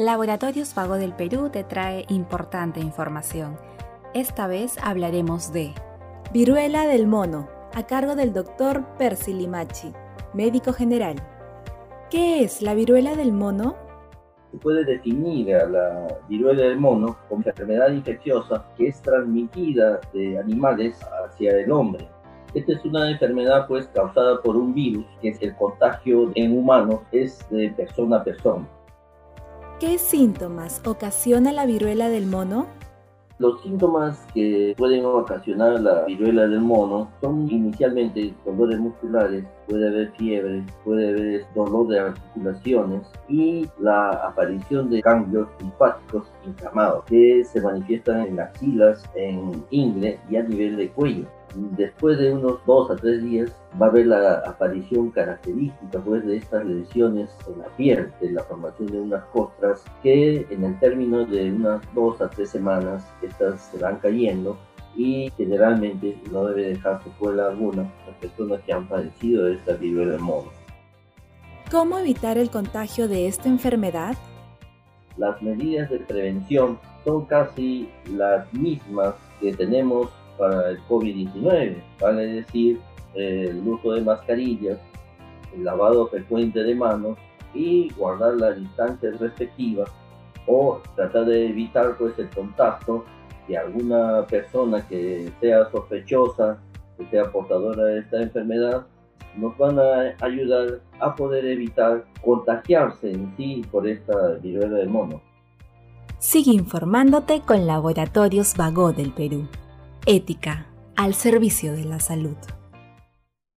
Laboratorios Vago del Perú te trae importante información. Esta vez hablaremos de Viruela del mono, a cargo del doctor Percy Limachi, médico general. ¿Qué es la viruela del mono? Se puede definir a la viruela del mono como enfermedad infecciosa que es transmitida de animales hacia el hombre. Esta es una enfermedad pues causada por un virus que es el contagio en humanos es de persona a persona. ¿Qué síntomas ocasiona la viruela del mono? Los síntomas que pueden ocasionar la viruela del mono son inicialmente dolores musculares, puede haber fiebre, puede haber dolor de articulaciones y la aparición de cambios linfáticos inflamados que se manifiestan en axilas, en ingle y a nivel de cuello. Después de unos dos a tres días va a haber la aparición característica pues, de estas lesiones en la piel, de la formación de unas costras que en el término de unas dos a tres semanas estas se van cayendo y generalmente no debe dejar secuela alguna las personas que han padecido de esta viruela del mono. ¿Cómo evitar el contagio de esta enfermedad? Las medidas de prevención son casi las mismas que tenemos para el COVID-19, vale decir el uso de mascarillas, el lavado frecuente de manos y guardar la distancia respectiva o tratar de evitar pues el contacto de alguna persona que sea sospechosa, que sea portadora de esta enfermedad, nos van a ayudar a poder evitar contagiarse en sí por esta viruela de mono. Sigue informándote con Laboratorios Vago del Perú. Ética al servicio de la salud.